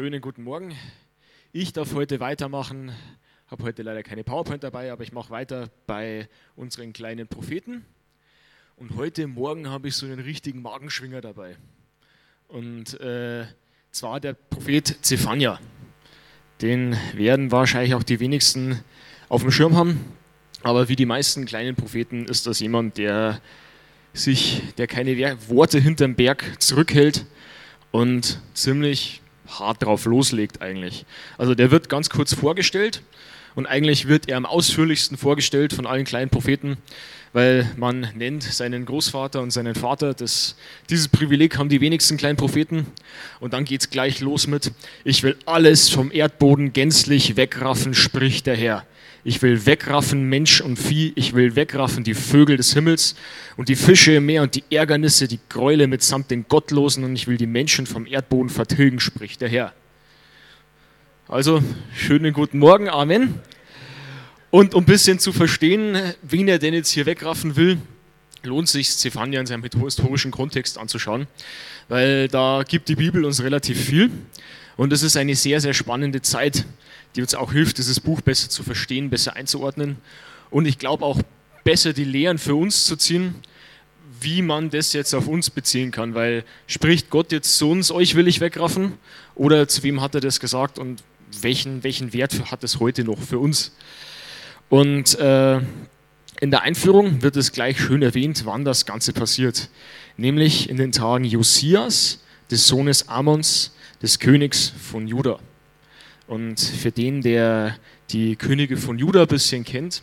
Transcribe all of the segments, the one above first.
Schönen guten Morgen. Ich darf heute weitermachen. Habe heute leider keine PowerPoint dabei, aber ich mache weiter bei unseren kleinen Propheten. Und heute Morgen habe ich so einen richtigen Magenschwinger dabei. Und äh, zwar der Prophet Zephania. Den werden wahrscheinlich auch die wenigsten auf dem Schirm haben. Aber wie die meisten kleinen Propheten ist das jemand, der sich, der keine Worte hinterm Berg zurückhält und ziemlich hart drauf loslegt eigentlich. Also der wird ganz kurz vorgestellt und eigentlich wird er am ausführlichsten vorgestellt von allen kleinen Propheten, weil man nennt seinen Großvater und seinen Vater. Das, dieses Privileg haben die wenigsten kleinen Propheten. Und dann geht es gleich los mit, ich will alles vom Erdboden gänzlich wegraffen, spricht der Herr. Ich will wegraffen Mensch und Vieh, ich will wegraffen die Vögel des Himmels und die Fische im Meer und die Ärgernisse, die Gräule mitsamt den Gottlosen und ich will die Menschen vom Erdboden vertilgen, spricht der Herr. Also, schönen guten Morgen, Amen. Und um ein bisschen zu verstehen, wen er denn jetzt hier wegraffen will, lohnt sich Zephania in seinem historischen Kontext anzuschauen, weil da gibt die Bibel uns relativ viel. Und es ist eine sehr, sehr spannende Zeit die uns auch hilft, dieses Buch besser zu verstehen, besser einzuordnen. Und ich glaube auch besser die Lehren für uns zu ziehen, wie man das jetzt auf uns beziehen kann, weil spricht Gott jetzt zu uns, euch will ich wegraffen? Oder zu wem hat er das gesagt? Und welchen, welchen Wert hat es heute noch für uns? Und äh, in der Einführung wird es gleich schön erwähnt, wann das Ganze passiert, nämlich in den Tagen Josias, des Sohnes Amons, des Königs von Juda. Und für den, der die Könige von Juda ein bisschen kennt,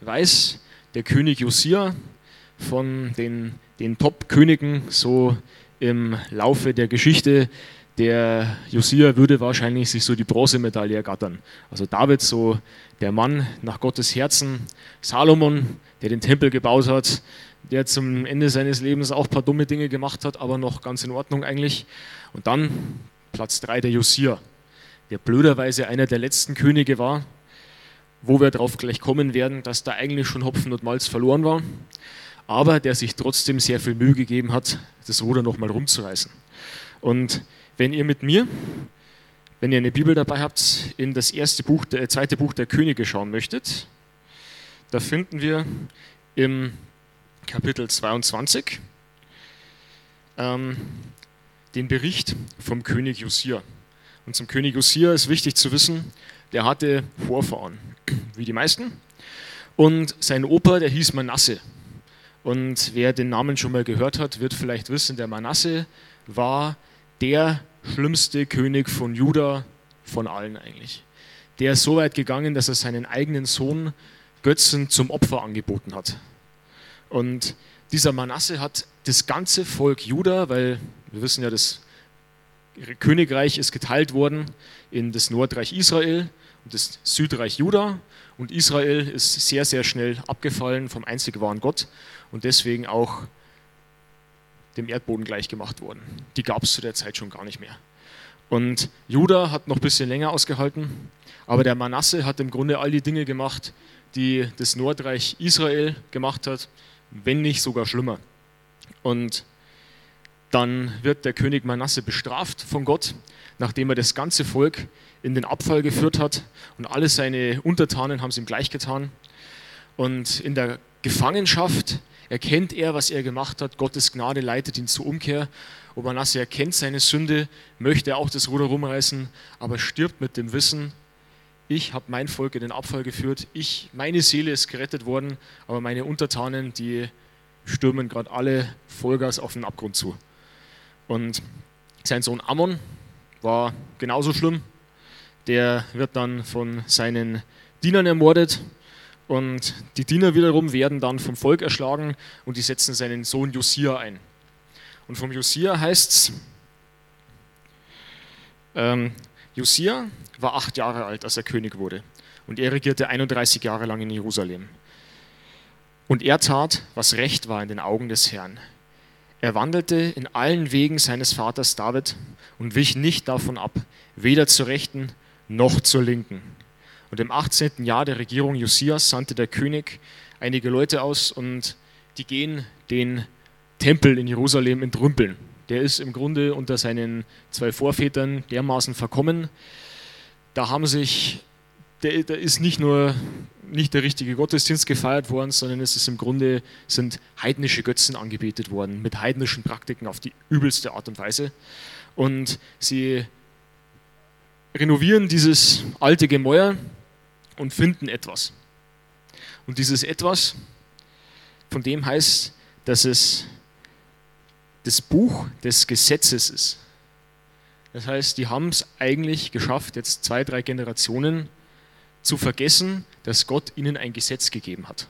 weiß, der König Josia von den, den Top-Königen so im Laufe der Geschichte, der Josia würde wahrscheinlich sich so die Bronzemedaille ergattern. Also David, so der Mann nach Gottes Herzen, Salomon, der den Tempel gebaut hat, der zum Ende seines Lebens auch ein paar dumme Dinge gemacht hat, aber noch ganz in Ordnung eigentlich. Und dann Platz 3 der Josia, der blöderweise einer der letzten Könige war, wo wir darauf gleich kommen werden, dass da eigentlich schon Hopfen und Malz verloren war, aber der sich trotzdem sehr viel Mühe gegeben hat, das Ruder nochmal rumzureißen. Und wenn ihr mit mir, wenn ihr eine Bibel dabei habt, in das erste Buch, der äh, zweite Buch der Könige schauen möchtet, da finden wir im Kapitel 22 ähm, den Bericht vom König Josia. Und zum König Josia ist wichtig zu wissen, der hatte Vorfahren, wie die meisten. Und sein Opa, der hieß Manasse. Und wer den Namen schon mal gehört hat, wird vielleicht wissen, der Manasse war der schlimmste König von Juda von allen eigentlich. Der ist so weit gegangen, dass er seinen eigenen Sohn Götzen zum Opfer angeboten hat. Und dieser Manasse hat das ganze Volk Juda, weil wir wissen ja, das Königreich ist geteilt worden in das Nordreich Israel und das Südreich Juda. Und Israel ist sehr, sehr schnell abgefallen vom einzig wahren Gott und deswegen auch dem Erdboden gleichgemacht worden. Die gab es zu der Zeit schon gar nicht mehr. Und Juda hat noch ein bisschen länger ausgehalten, aber der Manasse hat im Grunde all die Dinge gemacht, die das Nordreich Israel gemacht hat, wenn nicht sogar schlimmer. Und dann wird der König Manasse bestraft von Gott, nachdem er das ganze Volk in den Abfall geführt hat und alle seine Untertanen haben es ihm gleich getan. Und in der Gefangenschaft erkennt er, was er gemacht hat. Gottes Gnade leitet ihn zur Umkehr. Und Manasse erkennt seine Sünde, möchte auch das Ruder rumreißen, aber stirbt mit dem Wissen, ich habe mein Volk in den Abfall geführt, ich, meine Seele ist gerettet worden, aber meine Untertanen, die stürmen gerade alle Vollgas auf den Abgrund zu. Und sein Sohn Ammon war genauso schlimm. Der wird dann von seinen Dienern ermordet und die Diener wiederum werden dann vom Volk erschlagen und die setzen seinen Sohn Josia ein. Und vom Josia heißt es, ähm, Josia war acht Jahre alt, als er König wurde und er regierte 31 Jahre lang in Jerusalem. Und er tat, was recht war in den Augen des Herrn. Er wandelte in allen Wegen seines Vaters David und wich nicht davon ab, weder zur Rechten noch zur Linken. Und im 18. Jahr der Regierung Josias sandte der König einige Leute aus und die gehen den Tempel in Jerusalem entrümpeln. der ist im Grunde unter seinen zwei Vorvätern dermaßen verkommen. Da haben sich, da ist nicht nur nicht der richtige Gottesdienst gefeiert worden, sondern es ist im Grunde sind heidnische Götzen angebetet worden mit heidnischen Praktiken auf die übelste Art und Weise. Und sie renovieren dieses alte Gemäuer und finden etwas. Und dieses etwas, von dem heißt, dass es das Buch des Gesetzes ist. Das heißt, die haben es eigentlich geschafft, jetzt zwei, drei Generationen zu vergessen, dass Gott ihnen ein Gesetz gegeben hat.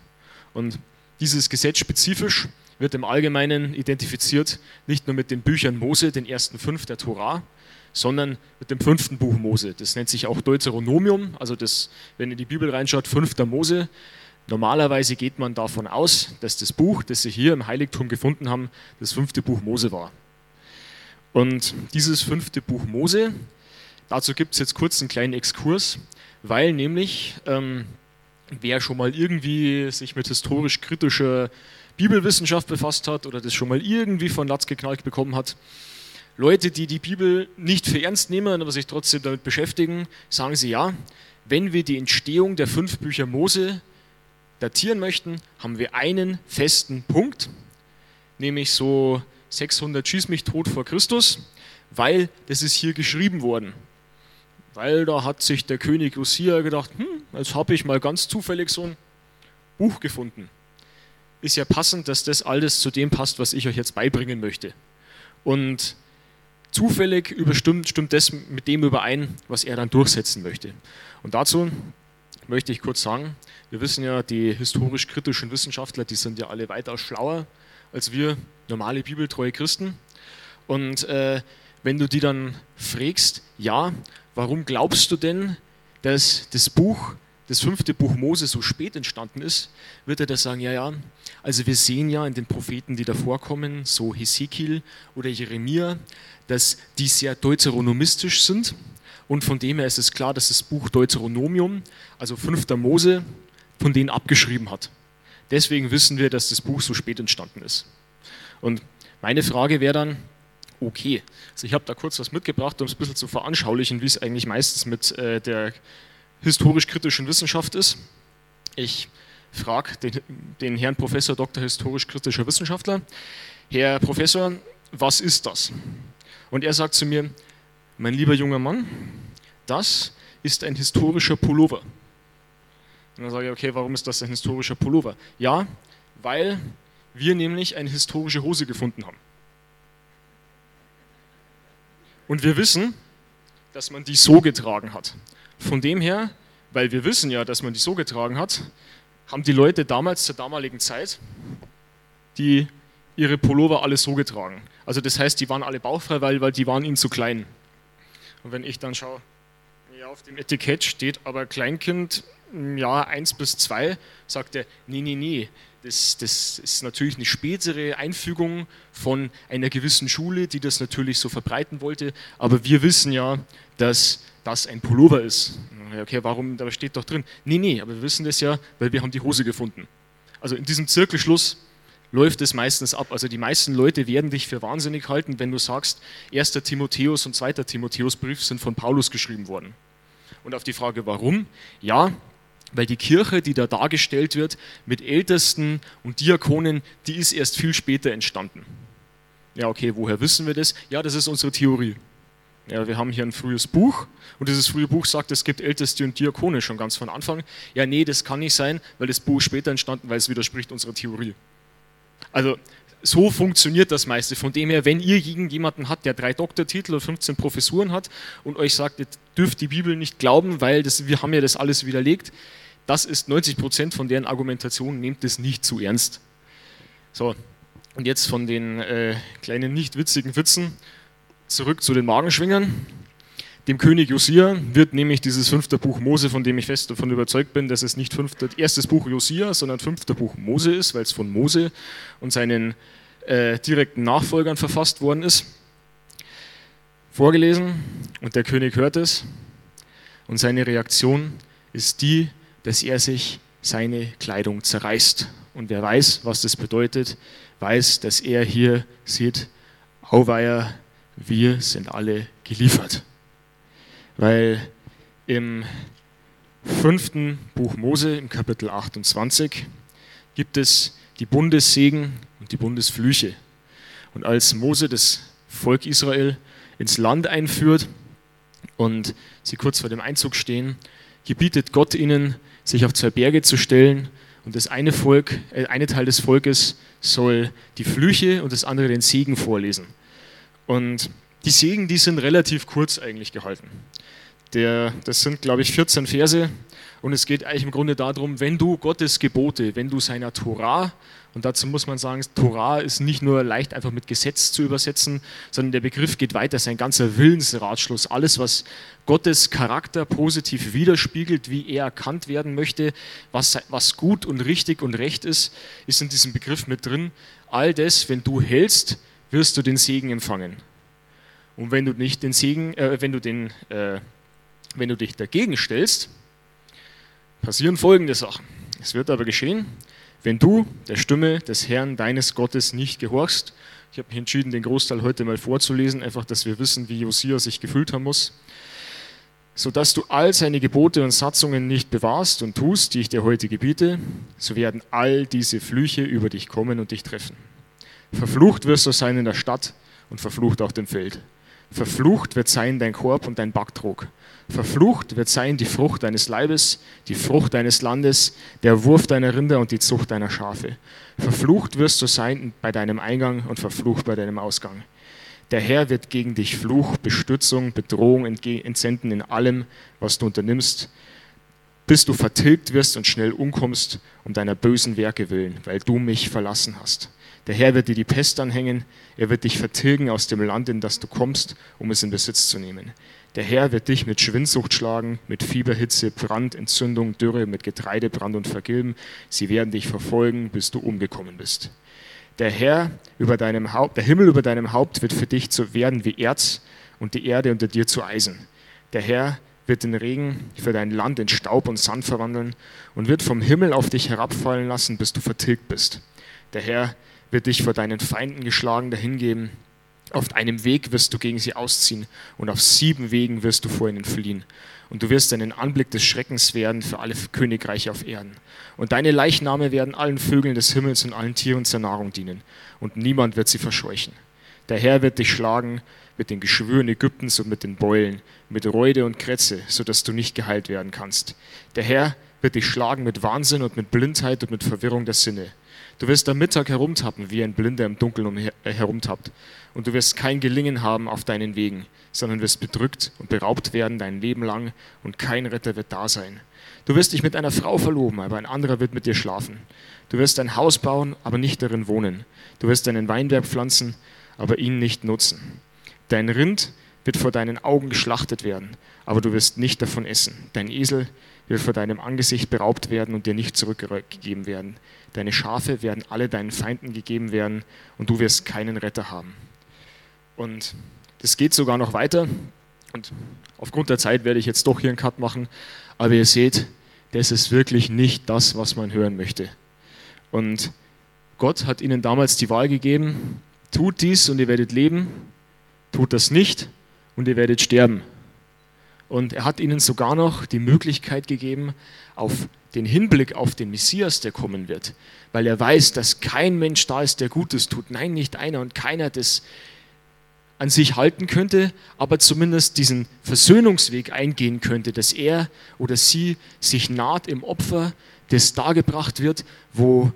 Und dieses Gesetz spezifisch wird im Allgemeinen identifiziert nicht nur mit den Büchern Mose, den ersten fünf der Torah, sondern mit dem fünften Buch Mose. Das nennt sich auch Deuteronomium, also das, wenn ihr in die Bibel reinschaut, fünfter Mose. Normalerweise geht man davon aus, dass das Buch, das sie hier im Heiligtum gefunden haben, das fünfte Buch Mose war. Und dieses fünfte Buch Mose, dazu gibt es jetzt kurz einen kleinen Exkurs, weil nämlich, ähm, wer schon mal irgendwie sich mit historisch kritischer Bibelwissenschaft befasst hat oder das schon mal irgendwie von Latz geknallt bekommen hat, Leute, die die Bibel nicht für ernst nehmen, aber sich trotzdem damit beschäftigen, sagen sie ja, wenn wir die Entstehung der fünf Bücher Mose datieren möchten, haben wir einen festen Punkt, nämlich so 600 Schieß mich tot vor Christus, weil das ist hier geschrieben worden. Weil da hat sich der König Lucia gedacht, hm, jetzt habe ich mal ganz zufällig so ein Buch gefunden. Ist ja passend, dass das alles zu dem passt, was ich euch jetzt beibringen möchte. Und zufällig überstimmt, stimmt das mit dem überein, was er dann durchsetzen möchte. Und dazu möchte ich kurz sagen, wir wissen ja, die historisch kritischen Wissenschaftler, die sind ja alle weitaus schlauer als wir normale bibeltreue Christen. Und äh, wenn du die dann fragst, ja, warum glaubst du denn, dass das Buch, das fünfte Buch Mose so spät entstanden ist, wird er da sagen, ja, ja, also wir sehen ja in den Propheten, die davor kommen, so Hesekiel oder Jeremia, dass die sehr deuteronomistisch sind und von dem her ist es klar, dass das Buch Deuteronomium, also 5. Mose, von denen abgeschrieben hat. Deswegen wissen wir, dass das Buch so spät entstanden ist. Und meine Frage wäre dann, okay, also ich habe da kurz was mitgebracht, um es ein bisschen zu veranschaulichen, wie es eigentlich meistens mit äh, der historisch-kritischen Wissenschaft ist. Ich frage den, den Herrn Professor Dr. historisch-kritischer Wissenschaftler, Herr Professor, was ist das? Und er sagt zu mir, mein lieber junger Mann, das ist ein historischer Pullover. Und dann sage ich, okay, warum ist das ein historischer Pullover? Ja, weil wir nämlich eine historische Hose gefunden haben. Und wir wissen, dass man die so getragen hat. Von dem her, weil wir wissen ja, dass man die so getragen hat, haben die Leute damals zur damaligen Zeit die ihre Pullover alle so getragen. Also das heißt, die waren alle bauchfrei, weil, weil die waren ihnen zu klein. Und wenn ich dann schaue, ja, auf dem Etikett steht aber Kleinkind, ja, 1 bis 2, sagt er, nee, nee, nee, das, das ist natürlich eine spätere Einfügung von einer gewissen Schule, die das natürlich so verbreiten wollte, aber wir wissen ja, dass das ein Pullover ist. Okay, warum, da steht doch drin, nee, nee, aber wir wissen das ja, weil wir haben die Hose gefunden. Also in diesem Zirkelschluss läuft es meistens ab. Also die meisten Leute werden dich für wahnsinnig halten, wenn du sagst, 1. Timotheus und 2. Timotheusbrief sind von Paulus geschrieben worden. Und auf die Frage, warum? Ja, weil die Kirche, die da dargestellt wird, mit Ältesten und Diakonen, die ist erst viel später entstanden. Ja, okay, woher wissen wir das? Ja, das ist unsere Theorie. Ja, wir haben hier ein frühes Buch und dieses frühe Buch sagt, es gibt Älteste und Diakone schon ganz von Anfang. Ja, nee, das kann nicht sein, weil das Buch später entstanden, weil es widerspricht unserer Theorie. Also so funktioniert das meiste. Von dem her, wenn ihr irgendjemanden habt, der drei Doktortitel oder 15 Professuren hat und euch sagt, ihr dürft die Bibel nicht glauben, weil das, wir haben ja das alles widerlegt, das ist 90 Prozent von deren Argumentation, nehmt es nicht zu ernst. So, und jetzt von den äh, kleinen nicht witzigen Witzen zurück zu den Magenschwingern. Dem König Josia wird nämlich dieses fünfte Buch Mose, von dem ich fest davon überzeugt bin, dass es nicht fünfte, erstes Buch Josia, sondern fünfte Buch Mose ist, weil es von Mose und seinen äh, direkten Nachfolgern verfasst worden ist, vorgelesen und der König hört es und seine Reaktion ist die, dass er sich seine Kleidung zerreißt. Und wer weiß, was das bedeutet, weiß, dass er hier sieht, Auweia, wir sind alle geliefert. Weil im fünften Buch Mose, im Kapitel 28, gibt es die Bundessegen und die Bundesflüche. Und als Mose das Volk Israel ins Land einführt und sie kurz vor dem Einzug stehen, gebietet Gott ihnen, sich auf zwei Berge zu stellen und das eine Volk, äh, eine Teil des Volkes soll die Flüche und das andere den Segen vorlesen. Und die Segen, die sind relativ kurz eigentlich gehalten. Der, das sind, glaube ich, 14 Verse und es geht eigentlich im Grunde darum, wenn du Gottes Gebote, wenn du seiner Torah, und dazu muss man sagen, Torah ist nicht nur leicht einfach mit Gesetz zu übersetzen, sondern der Begriff geht weiter, sein ganzer Willensratschluss, alles, was Gottes Charakter positiv widerspiegelt, wie er erkannt werden möchte, was, was gut und richtig und recht ist, ist in diesem Begriff mit drin. All das, wenn du hältst, wirst du den Segen empfangen. Und wenn du nicht den Segen, äh, wenn du den, äh, wenn du dich dagegen stellst, passieren folgende Sachen. Es wird aber geschehen, wenn du der Stimme des Herrn deines Gottes nicht gehorchst. Ich habe mich entschieden, den Großteil heute mal vorzulesen, einfach, dass wir wissen, wie Josia sich gefühlt haben muss. Sodass du all seine Gebote und Satzungen nicht bewahrst und tust, die ich dir heute gebiete, so werden all diese Flüche über dich kommen und dich treffen. Verflucht wirst du sein in der Stadt und verflucht auf dem Feld. Verflucht wird sein dein Korb und dein Backtrog. Verflucht wird sein die Frucht deines Leibes, die Frucht deines Landes, der Wurf deiner Rinder und die Zucht deiner Schafe. Verflucht wirst du sein bei deinem Eingang und verflucht bei deinem Ausgang. Der Herr wird gegen dich Fluch, Bestützung, Bedrohung entsenden in allem, was du unternimmst, bis du vertilgt wirst und schnell umkommst um deiner bösen Werke willen, weil du mich verlassen hast. Der Herr wird dir die Pest anhängen, er wird dich vertilgen aus dem Land, in das du kommst, um es in Besitz zu nehmen. Der Herr wird dich mit Schwindsucht schlagen, mit Fieberhitze, Brand, Entzündung, Dürre, mit Getreidebrand und Vergilben. Sie werden dich verfolgen, bis du umgekommen bist. Der Herr über deinem Haupt, der Himmel über deinem Haupt wird für dich zu werden wie Erz und die Erde unter dir zu Eisen. Der Herr wird den Regen für dein Land in Staub und Sand verwandeln und wird vom Himmel auf dich herabfallen lassen, bis du vertilgt bist. Der Herr wird dich vor deinen Feinden geschlagen dahingeben. Auf einem Weg wirst du gegen sie ausziehen und auf sieben Wegen wirst du vor ihnen fliehen. Und du wirst einen Anblick des Schreckens werden für alle Königreiche auf Erden. Und deine Leichname werden allen Vögeln des Himmels und allen Tieren zur Nahrung dienen. Und niemand wird sie verscheuchen. Der Herr wird dich schlagen mit den Geschwüren Ägyptens und mit den Beulen, mit Reude und Krätze, sodass du nicht geheilt werden kannst. Der Herr wird dich schlagen mit Wahnsinn und mit Blindheit und mit Verwirrung der Sinne. Du wirst am Mittag herumtappen, wie ein Blinder im Dunkeln äh, herumtappt. Und du wirst kein Gelingen haben auf deinen Wegen, sondern wirst bedrückt und beraubt werden dein Leben lang und kein Retter wird da sein. Du wirst dich mit einer Frau verloben, aber ein anderer wird mit dir schlafen. Du wirst ein Haus bauen, aber nicht darin wohnen. Du wirst einen Weinberg pflanzen, aber ihn nicht nutzen. Dein Rind wird vor deinen Augen geschlachtet werden, aber du wirst nicht davon essen. Dein Esel wird vor deinem Angesicht beraubt werden und dir nicht zurückgegeben werden. Deine Schafe werden alle deinen Feinden gegeben werden und du wirst keinen Retter haben. Und das geht sogar noch weiter. Und aufgrund der Zeit werde ich jetzt doch hier einen Cut machen. Aber ihr seht, das ist wirklich nicht das, was man hören möchte. Und Gott hat ihnen damals die Wahl gegeben, tut dies und ihr werdet leben, tut das nicht und ihr werdet sterben. Und er hat ihnen sogar noch die Möglichkeit gegeben, auf den Hinblick auf den Messias, der kommen wird, weil er weiß, dass kein Mensch da ist, der Gutes tut. Nein, nicht einer und keiner das an sich halten könnte, aber zumindest diesen Versöhnungsweg eingehen könnte, dass er oder sie sich naht im Opfer, das dargebracht wird, wo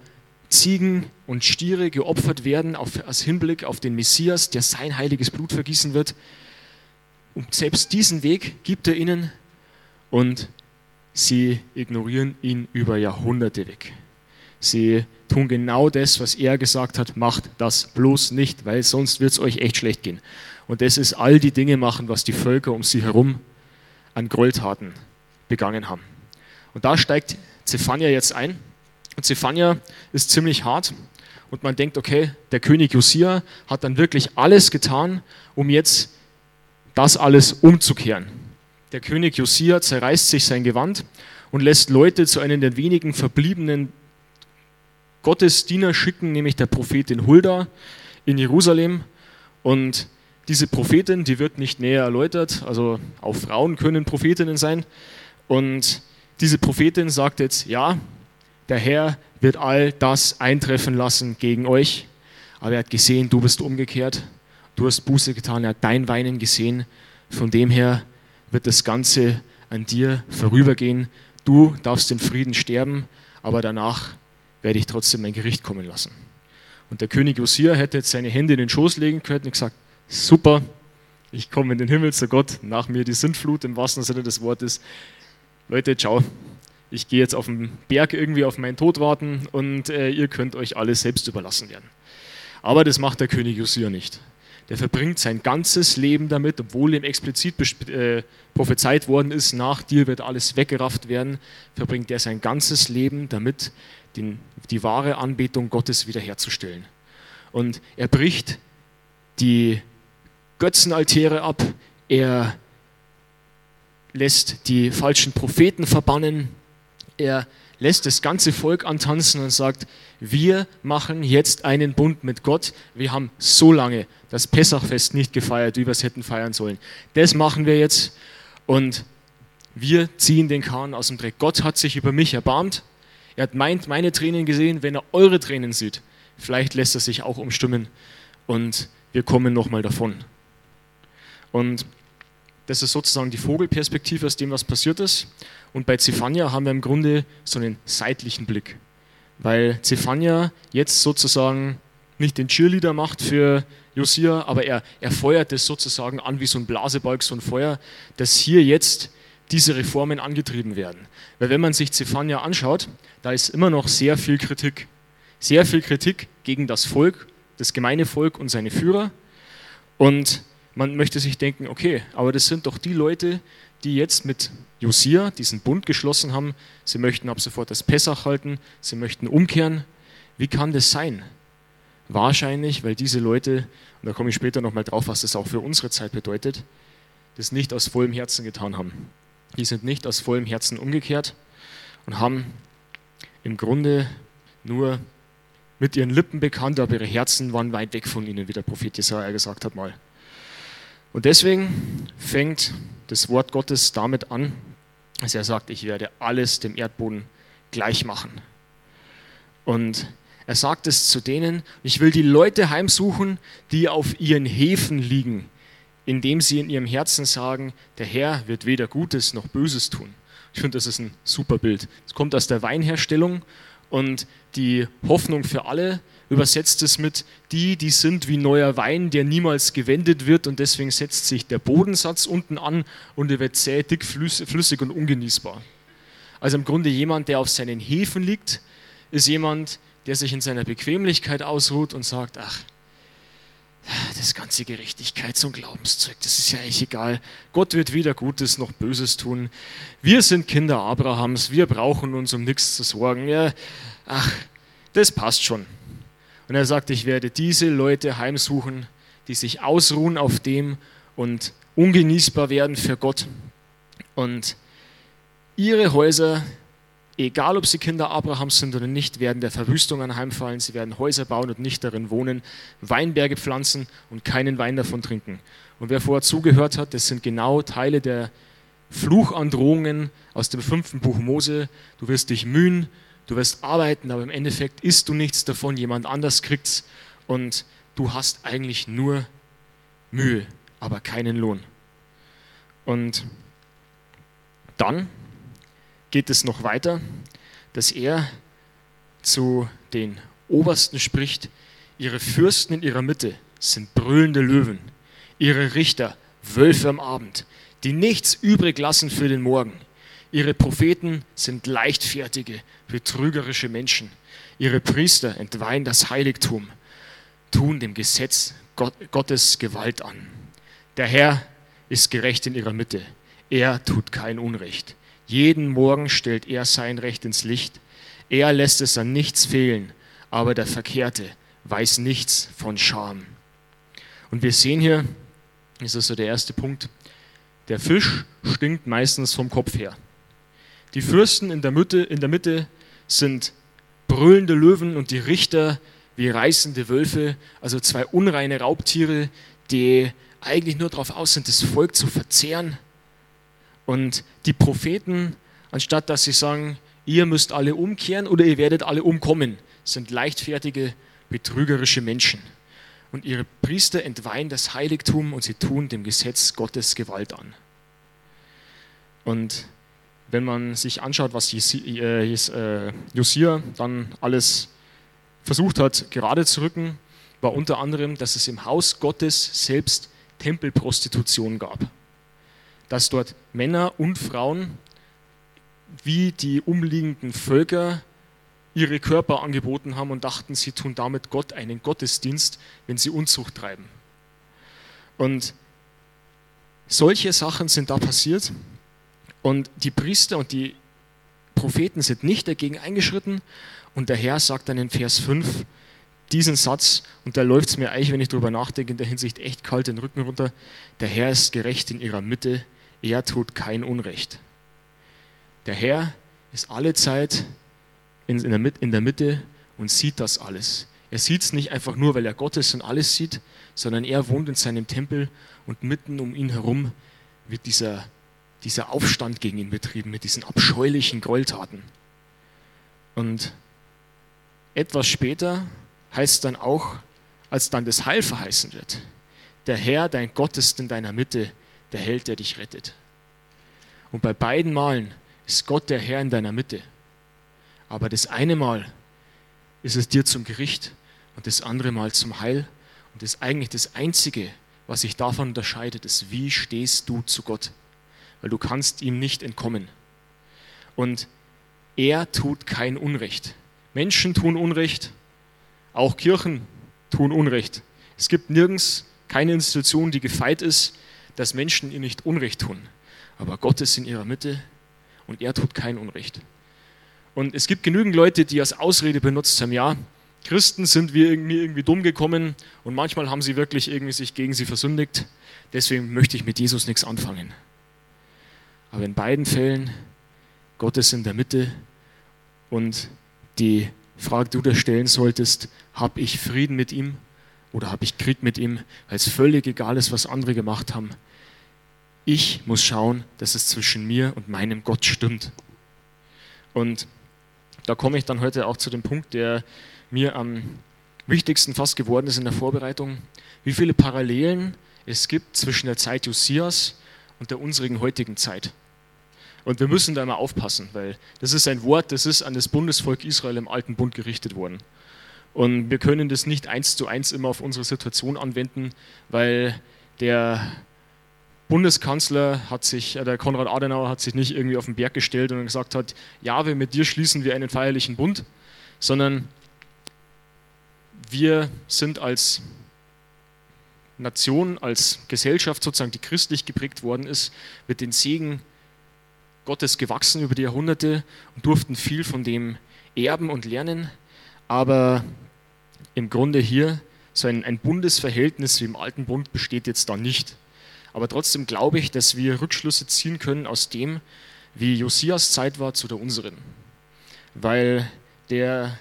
Ziegen und Stiere geopfert werden auf, als Hinblick auf den Messias, der sein heiliges Blut vergießen wird. Und selbst diesen Weg gibt er ihnen und sie ignorieren ihn über Jahrhunderte weg. Sie tun genau das, was er gesagt hat, macht das bloß nicht, weil sonst wird es euch echt schlecht gehen. Und das ist all die Dinge machen, was die Völker um sie herum an Gräueltaten begangen haben. Und da steigt Zephania jetzt ein. Und Zephania ist ziemlich hart. Und man denkt, okay, der König Josia hat dann wirklich alles getan, um jetzt das alles umzukehren. Der König Josia zerreißt sich sein Gewand und lässt Leute zu einem der wenigen verbliebenen Gottesdiener schicken, nämlich der Prophetin Hulda in Jerusalem. Und diese Prophetin, die wird nicht näher erläutert, also auch Frauen können Prophetinnen sein. Und diese Prophetin sagt jetzt, ja, der Herr wird all das eintreffen lassen gegen euch. Aber er hat gesehen, du bist umgekehrt, du hast Buße getan, er hat dein Weinen gesehen. Von dem her wird das Ganze an dir vorübergehen. Du darfst in Frieden sterben, aber danach werde ich trotzdem mein Gericht kommen lassen. Und der König Josia hätte jetzt seine Hände in den Schoß legen können und gesagt, super, ich komme in den Himmel zu Gott, nach mir die Sintflut im wahrsten Sinne des Wortes. Leute, ciao, ich gehe jetzt auf den Berg irgendwie auf meinen Tod warten und äh, ihr könnt euch alles selbst überlassen werden. Aber das macht der König Josia nicht. Der verbringt sein ganzes Leben damit, obwohl ihm explizit äh, prophezeit worden ist, nach dir wird alles weggerafft werden, verbringt er sein ganzes Leben damit, den, die wahre Anbetung Gottes wiederherzustellen. Und er bricht die Götzenaltäre ab, er lässt die falschen Propheten verbannen, er lässt das ganze Volk antanzen und sagt, wir machen jetzt einen Bund mit Gott. Wir haben so lange das Pessachfest nicht gefeiert, wie wir es hätten feiern sollen. Das machen wir jetzt und wir ziehen den Kahn aus dem Dreck. Gott hat sich über mich erbarmt. Er hat meint, meine Tränen gesehen. Wenn er eure Tränen sieht, vielleicht lässt er sich auch umstimmen und wir kommen nochmal davon. Und das ist sozusagen die Vogelperspektive aus dem, was passiert ist. Und bei Zephania haben wir im Grunde so einen seitlichen Blick, weil Zephania jetzt sozusagen nicht den Cheerleader macht für Josia, aber er, er feuert es sozusagen an wie so ein Blasebalg, so ein Feuer, dass hier jetzt diese Reformen angetrieben werden. Weil wenn man sich Zephania anschaut, da ist immer noch sehr viel Kritik. Sehr viel Kritik gegen das Volk, das gemeine Volk und seine Führer. Und man möchte sich denken, okay, aber das sind doch die Leute, die jetzt mit Josia diesen Bund geschlossen haben. Sie möchten ab sofort das Pessach halten, sie möchten umkehren. Wie kann das sein? Wahrscheinlich, weil diese Leute, und da komme ich später nochmal drauf, was das auch für unsere Zeit bedeutet, das nicht aus vollem Herzen getan haben. Die sind nicht aus vollem Herzen umgekehrt und haben im Grunde nur mit ihren Lippen bekannt, aber ihre Herzen waren weit weg von ihnen, wie der Prophet Jesaja gesagt hat mal. Und deswegen fängt das Wort Gottes damit an, dass er sagt, ich werde alles dem Erdboden gleich machen. Und er sagt es zu denen, ich will die Leute heimsuchen, die auf ihren Häfen liegen, indem sie in ihrem Herzen sagen, der Herr wird weder Gutes noch Böses tun. Ich finde, das ist ein super Bild. Es kommt aus der Weinherstellung und die Hoffnung für alle übersetzt es mit, die, die sind wie neuer Wein, der niemals gewendet wird und deswegen setzt sich der Bodensatz unten an und er wird zäh, dick, flüssig und ungenießbar. Also im Grunde jemand, der auf seinen Hefen liegt, ist jemand, der sich in seiner Bequemlichkeit ausruht und sagt, ach, das ganze Gerechtigkeits- und Glaubenszeug, das ist ja eigentlich egal. Gott wird weder Gutes noch Böses tun. Wir sind Kinder Abrahams, wir brauchen uns um nichts zu sorgen. Ja, ach, das passt schon. Und er sagt, ich werde diese Leute heimsuchen, die sich ausruhen auf dem und ungenießbar werden für Gott. Und ihre Häuser, egal ob sie Kinder Abrahams sind oder nicht, werden der Verwüstung anheimfallen. Sie werden Häuser bauen und nicht darin wohnen, Weinberge pflanzen und keinen Wein davon trinken. Und wer vorher zugehört hat, das sind genau Teile der Fluchandrohungen aus dem fünften Buch Mose. Du wirst dich mühen, du wirst arbeiten, aber im Endeffekt isst du nichts davon, jemand anders kriegt's und du hast eigentlich nur Mühe, aber keinen Lohn. Und dann geht es noch weiter, dass er zu den Obersten spricht, ihre Fürsten in ihrer Mitte sind brüllende Löwen, ihre Richter Wölfe am Abend, die nichts übrig lassen für den Morgen. Ihre Propheten sind leichtfertige, betrügerische Menschen. Ihre Priester entweihen das Heiligtum, tun dem Gesetz Gottes Gewalt an. Der Herr ist gerecht in ihrer Mitte. Er tut kein Unrecht. Jeden Morgen stellt er sein Recht ins Licht. Er lässt es an nichts fehlen, aber der Verkehrte weiß nichts von Scham. Und wir sehen hier, das ist so der erste Punkt, der Fisch stinkt meistens vom Kopf her. Die Fürsten in der Mitte, in der Mitte sind brüllende Löwen und die Richter wie reißende Wölfe, also zwei unreine Raubtiere, die eigentlich nur darauf aus sind, das Volk zu verzehren. Und die Propheten, anstatt dass sie sagen, ihr müsst alle umkehren oder ihr werdet alle umkommen, sind leichtfertige, betrügerische Menschen. Und ihre Priester entweihen das Heiligtum und sie tun dem Gesetz Gottes Gewalt an. Und wenn man sich anschaut, was äh, äh, Josia dann alles versucht hat, gerade zu rücken, war unter anderem, dass es im Haus Gottes selbst Tempelprostitution gab. Dass dort Männer und Frauen wie die umliegenden Völker ihre Körper angeboten haben und dachten, sie tun damit Gott einen Gottesdienst, wenn sie Unzucht treiben. Und solche Sachen sind da passiert und die Priester und die Propheten sind nicht dagegen eingeschritten. Und der Herr sagt dann in Vers 5 diesen Satz, und da läuft es mir eigentlich, wenn ich darüber nachdenke, in der Hinsicht echt kalt den Rücken runter. Der Herr ist gerecht in ihrer Mitte, er tut kein Unrecht. Der Herr ist alle Zeit in, der, Mitte und sieht das alles. Er sieht es nicht einfach nur, weil er Gott ist und alles sieht, sondern er wohnt in seinem Tempel und mitten um ihn herum wird dieser dieser Aufstand gegen ihn betrieben mit diesen abscheulichen Gräueltaten. Und etwas später heißt dann auch, als dann das Heil verheißen wird, der Herr, dein Gott ist in deiner Mitte, der Held, der dich rettet. Und bei beiden Malen ist Gott der Herr in deiner Mitte. Aber das eine Mal ist es dir zum Gericht und das andere Mal zum Heil. Und das ist eigentlich das Einzige, was sich davon unterscheidet, ist, wie stehst du zu Gott weil du kannst ihm nicht entkommen. Und er tut kein Unrecht. Menschen tun Unrecht, auch Kirchen tun Unrecht. Es gibt nirgends keine Institution, die gefeit ist, dass Menschen ihr nicht Unrecht tun. Aber Gott ist in ihrer Mitte und er tut kein Unrecht. Und es gibt genügend Leute, die als Ausrede benutzt haben, ja, Christen sind wir irgendwie, irgendwie dumm gekommen und manchmal haben sie wirklich irgendwie sich gegen sie versündigt. Deswegen möchte ich mit Jesus nichts anfangen. Aber in beiden Fällen, Gott ist in der Mitte und die Frage, die du dir stellen solltest, habe ich Frieden mit ihm oder habe ich Krieg mit ihm, weil es völlig egal ist, was andere gemacht haben. Ich muss schauen, dass es zwischen mir und meinem Gott stimmt. Und da komme ich dann heute auch zu dem Punkt, der mir am wichtigsten fast geworden ist in der Vorbereitung, wie viele Parallelen es gibt zwischen der Zeit Josias und der unsrigen heutigen Zeit. Und wir müssen da mal aufpassen, weil das ist ein Wort, das ist an das Bundesvolk Israel im Alten Bund gerichtet worden. Und wir können das nicht eins zu eins immer auf unsere Situation anwenden, weil der Bundeskanzler hat sich, äh, der Konrad Adenauer hat sich nicht irgendwie auf den Berg gestellt und gesagt hat, ja, wir mit dir schließen wir einen feierlichen Bund, sondern wir sind als Nation, als Gesellschaft sozusagen, die christlich geprägt worden ist, mit den Segen Gottes gewachsen über die Jahrhunderte und durften viel von dem erben und lernen. Aber im Grunde hier so ein, ein Bundesverhältnis wie im Alten Bund besteht jetzt da nicht. Aber trotzdem glaube ich, dass wir Rückschlüsse ziehen können aus dem, wie Josias Zeit war zu der unseren. Weil der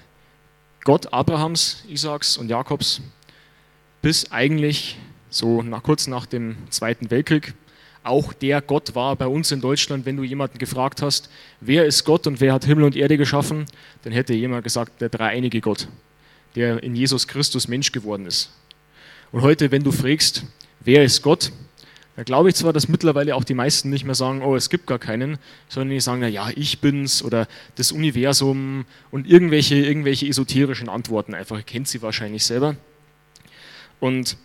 Gott Abrahams, Isaaks und Jakobs bis eigentlich so nach, kurz nach dem Zweiten Weltkrieg auch der Gott war bei uns in Deutschland, wenn du jemanden gefragt hast, wer ist Gott und wer hat Himmel und Erde geschaffen, dann hätte jemand gesagt, der dreieinige Gott, der in Jesus Christus Mensch geworden ist. Und heute, wenn du fragst, wer ist Gott, da glaube ich zwar, dass mittlerweile auch die meisten nicht mehr sagen, oh, es gibt gar keinen, sondern die sagen, na ja, ich bin's oder das Universum und irgendwelche, irgendwelche esoterischen Antworten einfach, kennt sie wahrscheinlich selber. Und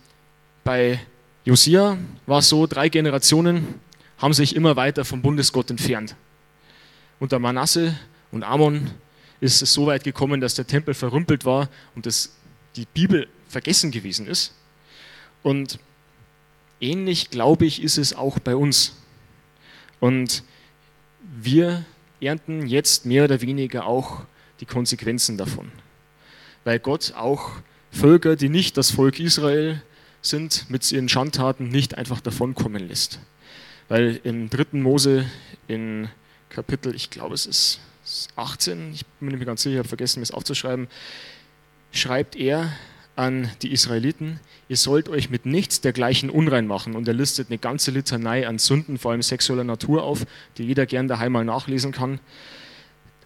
bei Josia war so, drei Generationen haben sich immer weiter vom Bundesgott entfernt. Unter Manasse und Amon ist es so weit gekommen, dass der Tempel verrümpelt war und das, die Bibel vergessen gewesen ist. Und ähnlich, glaube ich, ist es auch bei uns. Und wir ernten jetzt mehr oder weniger auch die Konsequenzen davon. Weil Gott auch Völker, die nicht das Volk Israel sind, mit ihren Schandtaten nicht einfach davonkommen lässt. Weil im dritten Mose in Kapitel, ich glaube es ist 18, ich bin mir ganz sicher, ich habe vergessen, mir es aufzuschreiben, schreibt er an die Israeliten, ihr sollt euch mit nichts dergleichen unrein machen. Und er listet eine ganze Litanei an Sünden, vor allem sexueller Natur auf, die jeder gern daheim mal nachlesen kann,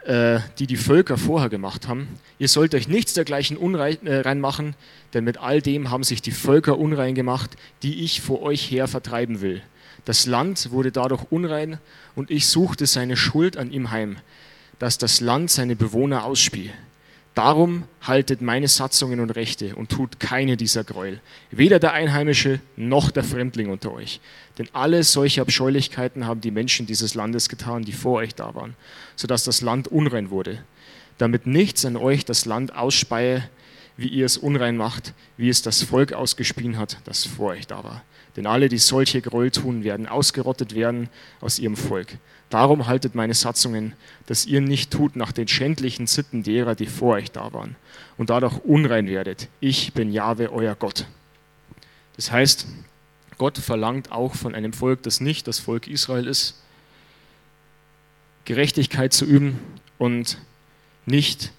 die die Völker vorher gemacht haben. Ihr sollt euch nichts dergleichen unrein äh, machen, denn mit all dem haben sich die Völker unrein gemacht, die ich vor euch her vertreiben will. Das Land wurde dadurch unrein und ich suchte seine Schuld an ihm heim, dass das Land seine Bewohner ausspie. Darum haltet meine Satzungen und Rechte und tut keine dieser Gräuel, weder der Einheimische noch der Fremdling unter euch. Denn alle solche Abscheulichkeiten haben die Menschen dieses Landes getan, die vor euch da waren, sodass das Land unrein wurde, damit nichts an euch das Land ausspeie, wie ihr es unrein macht, wie es das Volk ausgespien hat, das vor euch da war. Denn alle, die solche Gräuel tun, werden ausgerottet werden aus ihrem Volk. Darum haltet meine Satzungen, dass ihr nicht tut nach den schändlichen Sitten derer, die vor euch da waren, und dadurch unrein werdet. Ich bin Jahwe, euer Gott. Das heißt, Gott verlangt auch von einem Volk, das nicht das Volk Israel ist, Gerechtigkeit zu üben und nicht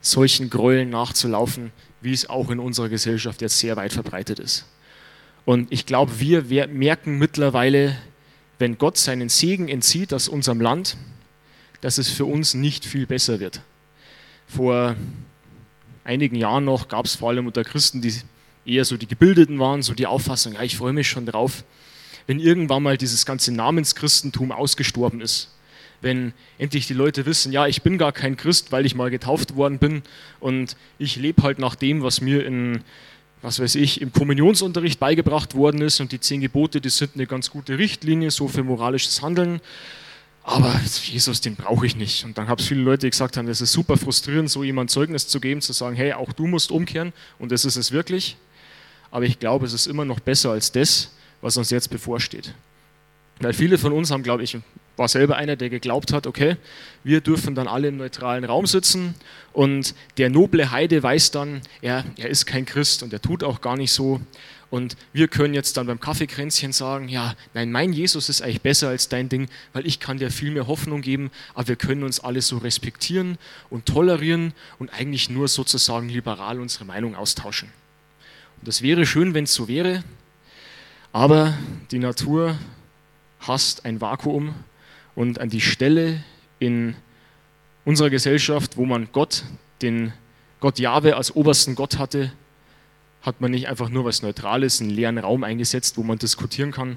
solchen Gräueln nachzulaufen, wie es auch in unserer Gesellschaft jetzt sehr weit verbreitet ist. Und ich glaube, wir merken mittlerweile, wenn Gott seinen Segen entzieht aus unserem Land, dass es für uns nicht viel besser wird. Vor einigen Jahren noch gab es vor allem unter Christen, die eher so die Gebildeten waren, so die Auffassung, ja, ich freue mich schon drauf, wenn irgendwann mal dieses ganze Namenschristentum ausgestorben ist wenn endlich die Leute wissen, ja, ich bin gar kein Christ, weil ich mal getauft worden bin und ich lebe halt nach dem, was mir in, was weiß ich, im Kommunionsunterricht beigebracht worden ist und die zehn Gebote, die sind eine ganz gute Richtlinie, so für moralisches Handeln. Aber Jesus, den brauche ich nicht. Und dann haben es viele Leute gesagt haben, das ist super frustrierend, so jemand Zeugnis zu geben, zu sagen, hey, auch du musst umkehren und das ist es wirklich. Aber ich glaube, es ist immer noch besser als das, was uns jetzt bevorsteht. Weil viele von uns haben, glaube ich, war selber einer, der geglaubt hat, okay, wir dürfen dann alle im neutralen Raum sitzen und der noble Heide weiß dann, er, er ist kein Christ und er tut auch gar nicht so. Und wir können jetzt dann beim Kaffeekränzchen sagen, ja, nein, mein Jesus ist eigentlich besser als dein Ding, weil ich kann dir viel mehr Hoffnung geben, aber wir können uns alle so respektieren und tolerieren und eigentlich nur sozusagen liberal unsere Meinung austauschen. Und das wäre schön, wenn es so wäre, aber die Natur hasst ein Vakuum und an die Stelle in unserer Gesellschaft, wo man Gott, den Gott Jahwe als obersten Gott hatte, hat man nicht einfach nur was Neutrales, einen leeren Raum eingesetzt, wo man diskutieren kann,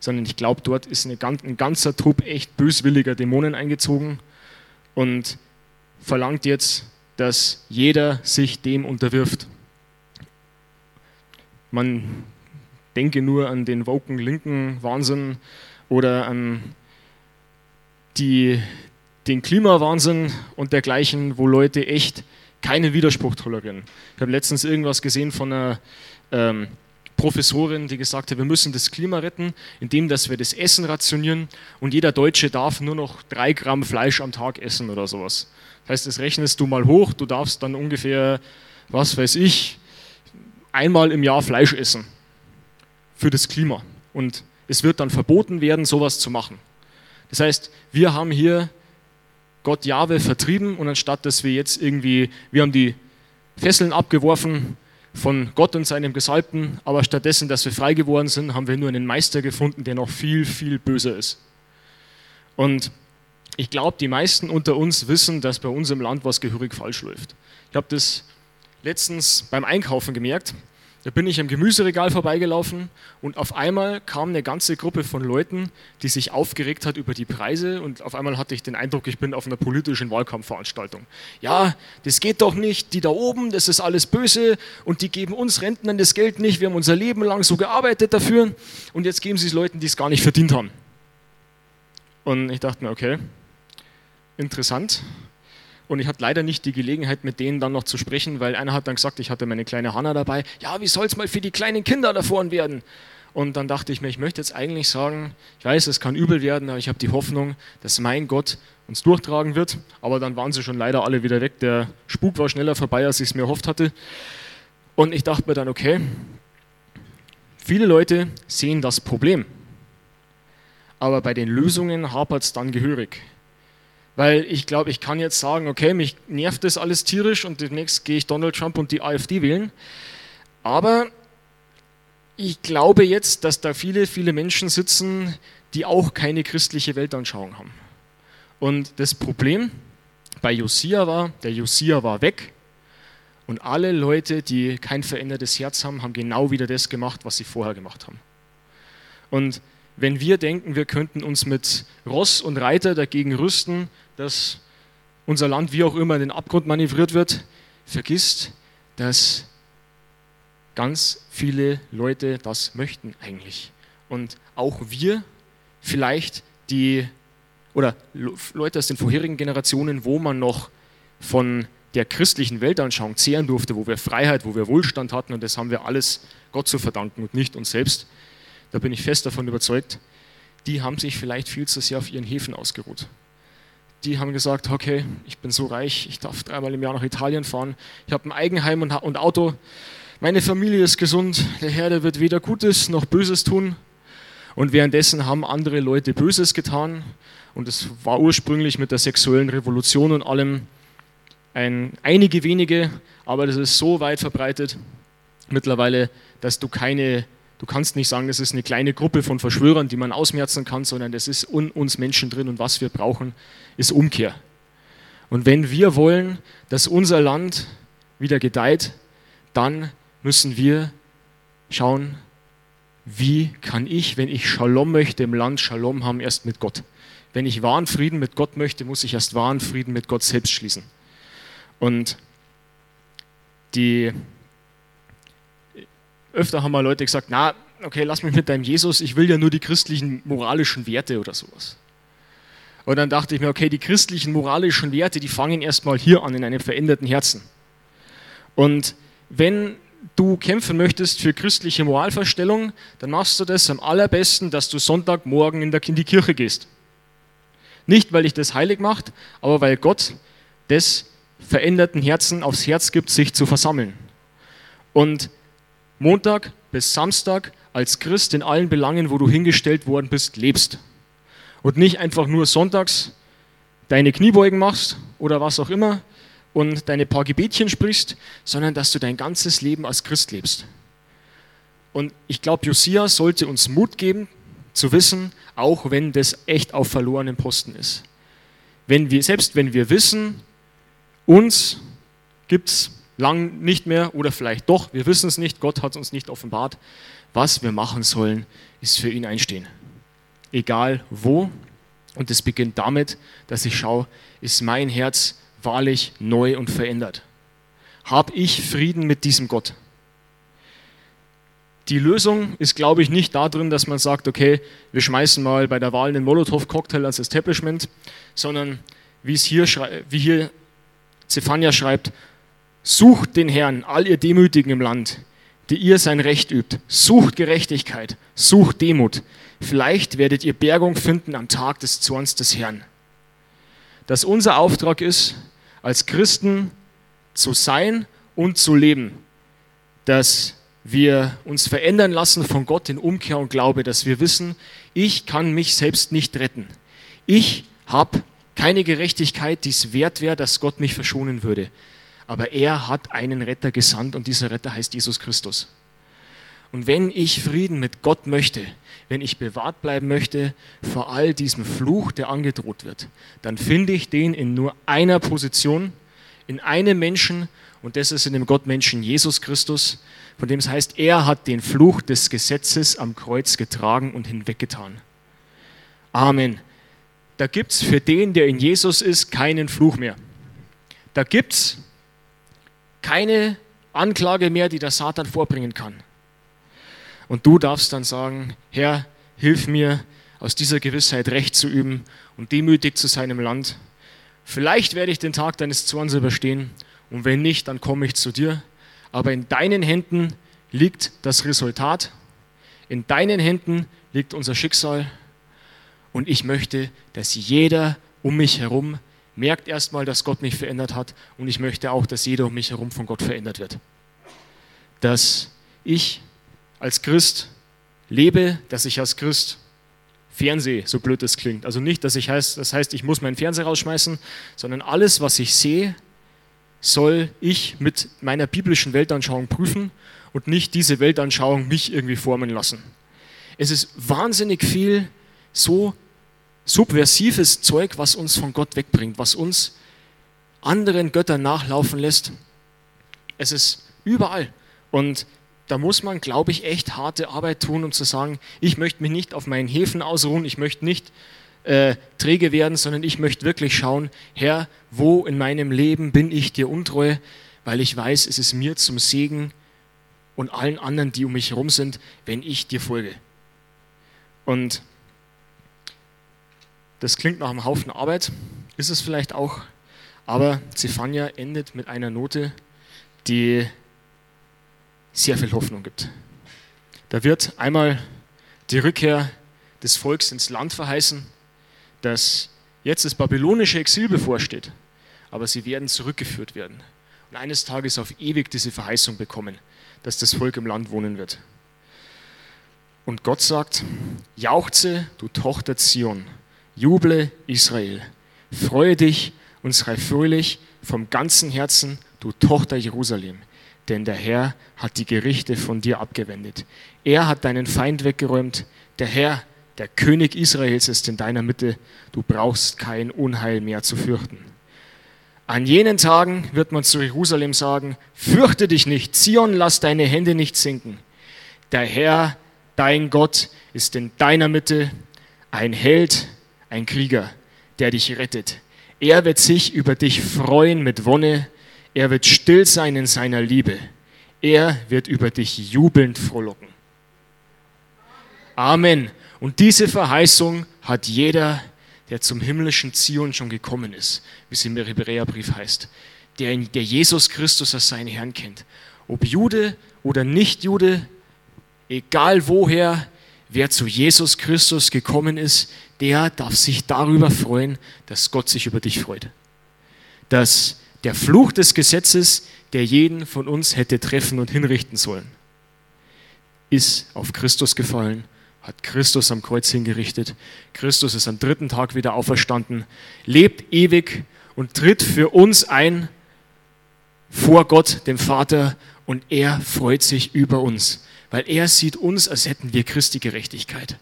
sondern ich glaube, dort ist eine, ein ganzer Trupp echt böswilliger Dämonen eingezogen und verlangt jetzt, dass jeder sich dem unterwirft. Man denke nur an den woken linken Wahnsinn oder an die, den Klimawahnsinn und dergleichen, wo Leute echt keinen Widerspruch tolerieren. Ich habe letztens irgendwas gesehen von einer ähm, Professorin, die gesagt hat, wir müssen das Klima retten, indem dass wir das Essen rationieren und jeder Deutsche darf nur noch drei Gramm Fleisch am Tag essen oder sowas. Das heißt, das rechnest du mal hoch, du darfst dann ungefähr, was weiß ich, einmal im Jahr Fleisch essen für das Klima. Und es wird dann verboten werden, sowas zu machen. Das heißt, wir haben hier Gott Jahwe vertrieben und anstatt dass wir jetzt irgendwie, wir haben die Fesseln abgeworfen von Gott und seinem Gesalbten, aber stattdessen, dass wir frei geworden sind, haben wir nur einen Meister gefunden, der noch viel, viel böser ist. Und ich glaube, die meisten unter uns wissen, dass bei uns im Land was gehörig falsch läuft. Ich habe das letztens beim Einkaufen gemerkt. Da bin ich am Gemüseregal vorbeigelaufen und auf einmal kam eine ganze Gruppe von Leuten, die sich aufgeregt hat über die Preise und auf einmal hatte ich den Eindruck, ich bin auf einer politischen Wahlkampfveranstaltung. Ja, das geht doch nicht, die da oben, das ist alles böse und die geben uns Rentnern das Geld nicht, wir haben unser Leben lang so gearbeitet dafür und jetzt geben sie es Leuten, die es gar nicht verdient haben. Und ich dachte mir, okay, interessant, und ich hatte leider nicht die Gelegenheit, mit denen dann noch zu sprechen, weil einer hat dann gesagt, ich hatte meine kleine Hanna dabei. Ja, wie soll es mal für die kleinen Kinder da vorne werden? Und dann dachte ich mir, ich möchte jetzt eigentlich sagen, ich weiß, es kann übel werden, aber ich habe die Hoffnung, dass mein Gott uns durchtragen wird. Aber dann waren sie schon leider alle wieder weg. Der Spuk war schneller vorbei, als ich es mir erhofft hatte. Und ich dachte mir dann, okay, viele Leute sehen das Problem. Aber bei den Lösungen hapert es dann gehörig. Weil ich glaube, ich kann jetzt sagen, okay, mich nervt das alles tierisch und demnächst gehe ich Donald Trump und die AfD wählen. Aber ich glaube jetzt, dass da viele, viele Menschen sitzen, die auch keine christliche Weltanschauung haben. Und das Problem bei Josia war, der Josia war weg und alle Leute, die kein verändertes Herz haben, haben genau wieder das gemacht, was sie vorher gemacht haben. Und wenn wir denken, wir könnten uns mit Ross und Reiter dagegen rüsten, dass unser Land wie auch immer in den Abgrund manövriert wird, vergisst, dass ganz viele Leute das möchten eigentlich. Und auch wir vielleicht die, oder Leute aus den vorherigen Generationen, wo man noch von der christlichen Weltanschauung zehren durfte, wo wir Freiheit, wo wir Wohlstand hatten und das haben wir alles Gott zu verdanken und nicht uns selbst, da bin ich fest davon überzeugt, die haben sich vielleicht viel zu sehr auf ihren Häfen ausgeruht. Die haben gesagt, okay, ich bin so reich, ich darf dreimal im Jahr nach Italien fahren, ich habe ein Eigenheim und, und Auto, meine Familie ist gesund, der Herr, der wird weder Gutes noch Böses tun. Und währenddessen haben andere Leute Böses getan. Und es war ursprünglich mit der sexuellen Revolution und allem ein, einige wenige, aber das ist so weit verbreitet mittlerweile, dass du keine, du kannst nicht sagen, das ist eine kleine Gruppe von Verschwörern, die man ausmerzen kann, sondern das ist in uns Menschen drin und was wir brauchen, ist Umkehr. Und wenn wir wollen, dass unser Land wieder gedeiht, dann müssen wir schauen, wie kann ich, wenn ich Shalom möchte im Land, Shalom haben erst mit Gott. Wenn ich wahren Frieden mit Gott möchte, muss ich erst wahren Frieden mit Gott selbst schließen. Und die öfter haben mal Leute gesagt, na, okay, lass mich mit deinem Jesus, ich will ja nur die christlichen moralischen Werte oder sowas. Und dann dachte ich mir, okay, die christlichen moralischen Werte, die fangen erstmal hier an in einem veränderten Herzen. Und wenn du kämpfen möchtest für christliche Moralverstellung, dann machst du das am allerbesten, dass du Sonntagmorgen in, die Kirche gehst. Nicht, weil ich das heilig macht, aber weil Gott des veränderten Herzen aufs Herz gibt, sich zu versammeln. Und Montag bis Samstag als Christ in allen Belangen, wo du hingestellt worden bist, lebst. Und nicht einfach nur sonntags deine Kniebeugen machst oder was auch immer, und deine paar Gebetchen sprichst, sondern dass du dein ganzes Leben als Christ lebst. Und ich glaube, Josia sollte uns Mut geben, zu wissen, auch wenn das echt auf verlorenen Posten ist. Wenn wir, selbst wenn wir wissen, uns gibt es lang nicht mehr oder vielleicht doch, wir wissen es nicht, Gott hat uns nicht offenbart, was wir machen sollen, ist für ihn einstehen. Egal wo. Und es beginnt damit, dass ich schaue, ist mein Herz wahrlich neu und verändert? Habe ich Frieden mit diesem Gott? Die Lösung ist, glaube ich, nicht darin, dass man sagt, okay, wir schmeißen mal bei der Wahl einen Molotow-Cocktail als Establishment, sondern wie es hier, wie hier Zephania schreibt, sucht den Herrn, all ihr Demütigen im Land, die ihr sein Recht übt. Sucht Gerechtigkeit, sucht Demut. Vielleicht werdet ihr Bergung finden am Tag des Zorns des Herrn. Dass unser Auftrag ist, als Christen zu sein und zu leben, dass wir uns verändern lassen von Gott in Umkehr und Glaube, dass wir wissen, ich kann mich selbst nicht retten. Ich habe keine Gerechtigkeit, die es wert wäre, dass Gott mich verschonen würde. Aber er hat einen Retter gesandt und dieser Retter heißt Jesus Christus. Und wenn ich Frieden mit Gott möchte, wenn ich bewahrt bleiben möchte vor all diesem Fluch, der angedroht wird, dann finde ich den in nur einer Position, in einem Menschen, und das ist in dem Gottmenschen Jesus Christus, von dem es heißt, er hat den Fluch des Gesetzes am Kreuz getragen und hinweggetan. Amen. Da gibt es für den, der in Jesus ist, keinen Fluch mehr. Da gibt es keine Anklage mehr, die der Satan vorbringen kann. Und du darfst dann sagen, Herr, hilf mir, aus dieser Gewissheit Recht zu üben und demütig zu seinem Land. Vielleicht werde ich den Tag deines Zorns überstehen und wenn nicht, dann komme ich zu dir. Aber in deinen Händen liegt das Resultat, in deinen Händen liegt unser Schicksal und ich möchte, dass jeder um mich herum merkt erstmal, dass Gott mich verändert hat und ich möchte auch, dass jeder um mich herum von Gott verändert wird. Dass ich als Christ lebe, dass ich als Christ Fernseh, so blöd das klingt. Also nicht, dass ich heißt, das heißt, ich muss meinen Fernseher rausschmeißen, sondern alles, was ich sehe, soll ich mit meiner biblischen Weltanschauung prüfen und nicht diese Weltanschauung mich irgendwie formen lassen. Es ist wahnsinnig viel so subversives Zeug, was uns von Gott wegbringt, was uns anderen Göttern nachlaufen lässt. Es ist überall. Und da muss man, glaube ich, echt harte Arbeit tun, um zu sagen, ich möchte mich nicht auf meinen Häfen ausruhen, ich möchte nicht äh, träge werden, sondern ich möchte wirklich schauen, Herr, wo in meinem Leben bin ich dir untreu, weil ich weiß, es ist mir zum Segen und allen anderen, die um mich herum sind, wenn ich dir folge. Und das klingt nach einem Haufen Arbeit, ist es vielleicht auch, aber Zephania endet mit einer Note, die sehr viel Hoffnung gibt. Da wird einmal die Rückkehr des Volks ins Land verheißen, das jetzt das babylonische Exil bevorsteht, aber sie werden zurückgeführt werden und eines Tages auf ewig diese Verheißung bekommen, dass das Volk im Land wohnen wird. Und Gott sagt, jauchze, du Tochter Zion, juble Israel, freue dich und sei fröhlich vom ganzen Herzen, du Tochter Jerusalem denn der Herr hat die Gerichte von dir abgewendet. Er hat deinen Feind weggeräumt. Der Herr, der König Israels, ist in deiner Mitte. Du brauchst kein Unheil mehr zu fürchten. An jenen Tagen wird man zu Jerusalem sagen, fürchte dich nicht, Zion, lass deine Hände nicht sinken. Der Herr, dein Gott, ist in deiner Mitte ein Held, ein Krieger, der dich rettet. Er wird sich über dich freuen mit Wonne er wird still sein in seiner Liebe. Er wird über dich jubelnd frohlocken. Amen. Und diese Verheißung hat jeder, der zum himmlischen Zion schon gekommen ist, wie es im Hebräerbrief heißt, der, der Jesus Christus als seinen Herrn kennt. Ob Jude oder nicht Jude, egal woher, wer zu Jesus Christus gekommen ist, der darf sich darüber freuen, dass Gott sich über dich freut. Dass der Fluch des Gesetzes, der jeden von uns hätte treffen und hinrichten sollen, ist auf Christus gefallen, hat Christus am Kreuz hingerichtet. Christus ist am dritten Tag wieder auferstanden, lebt ewig und tritt für uns ein vor Gott, dem Vater, und er freut sich über uns, weil er sieht uns, als hätten wir Christi Gerechtigkeit.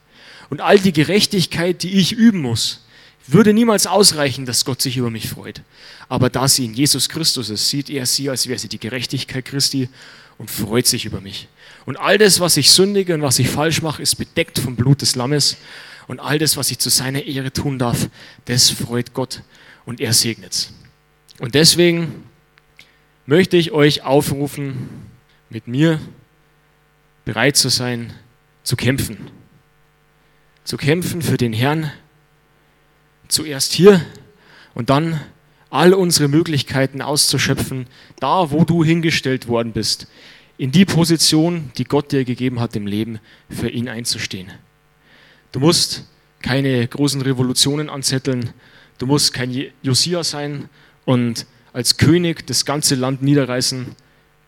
Und all die Gerechtigkeit, die ich üben muss, würde niemals ausreichen, dass Gott sich über mich freut. Aber da sie in Jesus Christus ist, sieht er sie, als wäre sie die Gerechtigkeit Christi und freut sich über mich. Und all das, was ich sündige und was ich falsch mache, ist bedeckt vom Blut des Lammes. Und all das, was ich zu seiner Ehre tun darf, das freut Gott und er segnet es. Und deswegen möchte ich euch aufrufen, mit mir bereit zu sein, zu kämpfen. Zu kämpfen für den Herrn, zuerst hier und dann all unsere Möglichkeiten auszuschöpfen, da wo du hingestellt worden bist, in die Position, die Gott dir gegeben hat im Leben, für ihn einzustehen. Du musst keine großen Revolutionen anzetteln, du musst kein Josia sein und als König das ganze Land niederreißen,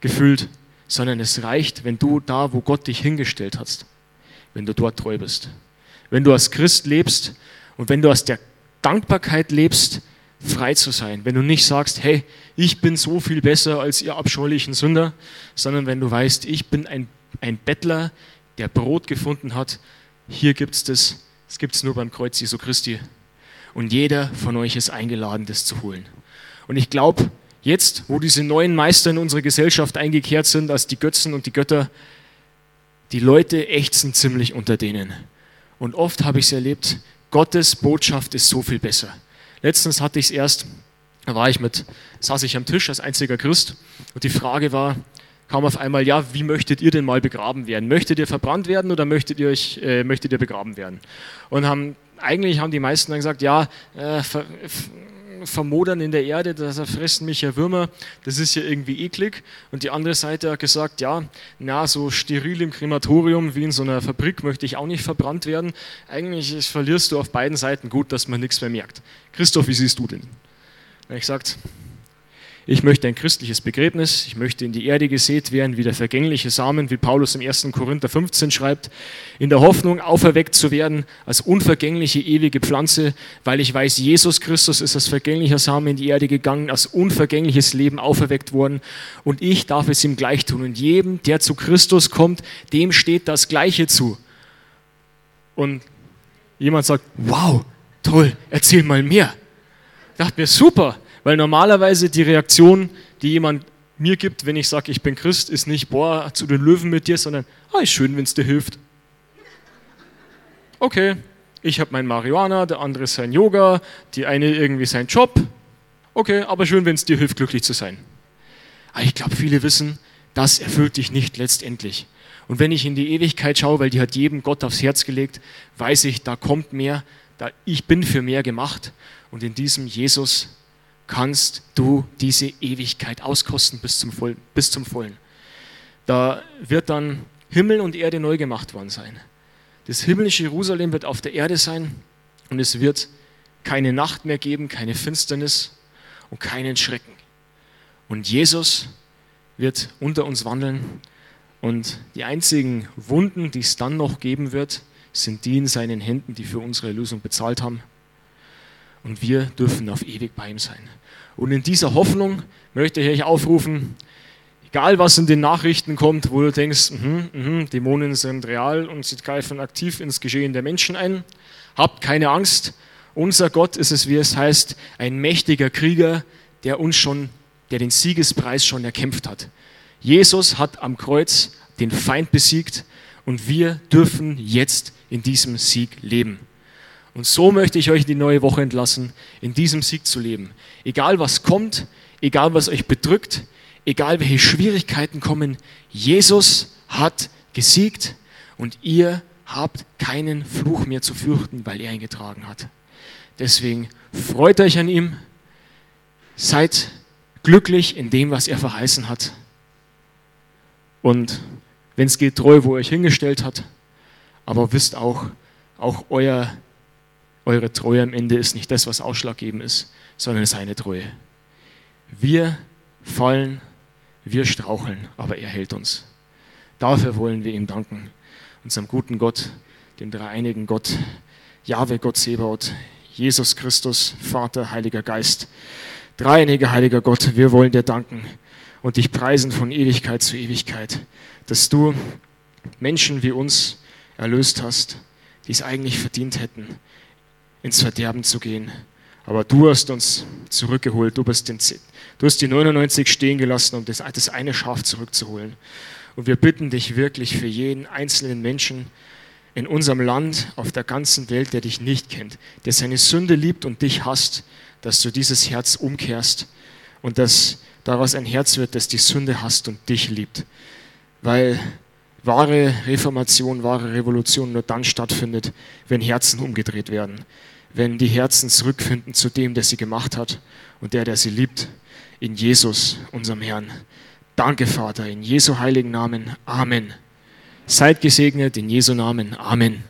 gefühlt, sondern es reicht, wenn du da, wo Gott dich hingestellt hast, wenn du dort treu bist. Wenn du als Christ lebst und wenn du aus der Dankbarkeit lebst, frei zu sein. Wenn du nicht sagst, hey, ich bin so viel besser als ihr abscheulichen Sünder, sondern wenn du weißt, ich bin ein, ein Bettler, der Brot gefunden hat, hier gibt es das, das gibt es nur beim Kreuz Jesu Christi. Und jeder von euch ist eingeladen, das zu holen. Und ich glaube, jetzt, wo diese neuen Meister in unsere Gesellschaft eingekehrt sind, als die Götzen und die Götter, die Leute ächzen ziemlich unter denen. Und oft habe ich es erlebt, Gottes Botschaft ist so viel besser. Letztens hatte ich es erst, da war ich mit, saß ich am Tisch als einziger Christ und die Frage war, kam auf einmal, ja, wie möchtet ihr denn mal begraben werden? Möchtet ihr verbrannt werden oder möchtet ihr, euch, äh, möchtet ihr begraben werden? Und haben, eigentlich haben die meisten dann gesagt, ja, äh, vermodern in der Erde, da fressen mich ja Würmer, das ist ja irgendwie eklig. Und die andere Seite hat gesagt, ja, na, so steril im Krematorium wie in so einer Fabrik möchte ich auch nicht verbrannt werden. Eigentlich verlierst du auf beiden Seiten gut, dass man nichts mehr merkt. Christoph, wie siehst du denn? Ich sagt, ich möchte ein christliches Begräbnis, ich möchte in die Erde gesät werden wie der vergängliche Samen, wie Paulus im 1. Korinther 15 schreibt, in der Hoffnung auferweckt zu werden als unvergängliche ewige Pflanze, weil ich weiß, Jesus Christus ist als vergänglicher Samen in die Erde gegangen, als unvergängliches Leben auferweckt worden und ich darf es ihm gleich tun. Und jedem, der zu Christus kommt, dem steht das Gleiche zu. Und jemand sagt, wow, toll, erzähl mal mehr. Ich dachte mir, super, weil normalerweise die Reaktion, die jemand mir gibt, wenn ich sage, ich bin Christ, ist nicht, boah, zu den Löwen mit dir, sondern, ah, ist schön, wenn es dir hilft. Okay, ich habe mein Marihuana, der andere sein Yoga, die eine irgendwie sein Job. Okay, aber schön, wenn es dir hilft, glücklich zu sein. Aber ich glaube, viele wissen, das erfüllt dich nicht letztendlich. Und wenn ich in die Ewigkeit schaue, weil die hat jedem Gott aufs Herz gelegt, weiß ich, da kommt mehr, da, ich bin für mehr gemacht. Und in diesem Jesus kannst du diese Ewigkeit auskosten bis zum, Voll, bis zum Vollen. Da wird dann Himmel und Erde neu gemacht worden sein. Das himmlische Jerusalem wird auf der Erde sein und es wird keine Nacht mehr geben, keine Finsternis und keinen Schrecken. Und Jesus wird unter uns wandeln und die einzigen Wunden, die es dann noch geben wird, sind die in seinen Händen, die für unsere Erlösung bezahlt haben und wir dürfen auf ewig bei ihm sein. Und in dieser Hoffnung möchte ich euch aufrufen, egal was in den Nachrichten kommt, wo du denkst, mh, mh, Dämonen sind real und sie greifen aktiv ins Geschehen der Menschen ein, habt keine Angst. Unser Gott ist es, wie es heißt, ein mächtiger Krieger, der uns schon, der den Siegespreis schon erkämpft hat. Jesus hat am Kreuz den Feind besiegt und wir dürfen jetzt in diesem Sieg leben. Und so möchte ich euch die neue Woche entlassen, in diesem Sieg zu leben. Egal was kommt, egal was euch bedrückt, egal welche Schwierigkeiten kommen, Jesus hat gesiegt und ihr habt keinen Fluch mehr zu fürchten, weil er ihn getragen hat. Deswegen freut euch an ihm, seid glücklich in dem, was er verheißen hat. Und wenn es geht, treu, wo er euch hingestellt hat, aber wisst auch, auch euer eure Treue am Ende ist nicht das, was ausschlaggebend ist, sondern seine Treue. Wir fallen, wir straucheln, aber er hält uns. Dafür wollen wir ihm danken, unserem guten Gott, dem dreieinigen Gott, Jahwe Gott Sebaut, Jesus Christus, Vater, Heiliger Geist, dreieiniger Heiliger Gott, wir wollen dir danken und dich preisen von Ewigkeit zu Ewigkeit, dass du Menschen wie uns erlöst hast, die es eigentlich verdient hätten, ins Verderben zu gehen. Aber du hast uns zurückgeholt. Du, bist den, du hast die 99 stehen gelassen, um das, das eine Schaf zurückzuholen. Und wir bitten dich wirklich für jeden einzelnen Menschen in unserem Land, auf der ganzen Welt, der dich nicht kennt, der seine Sünde liebt und dich hasst, dass du dieses Herz umkehrst und dass daraus ein Herz wird, das die Sünde hasst und dich liebt. Weil wahre Reformation, wahre Revolution nur dann stattfindet, wenn Herzen umgedreht werden wenn die Herzen zurückfinden zu dem, der sie gemacht hat und der, der sie liebt, in Jesus, unserem Herrn. Danke, Vater, in Jesu heiligen Namen. Amen. Seid gesegnet in Jesu Namen. Amen.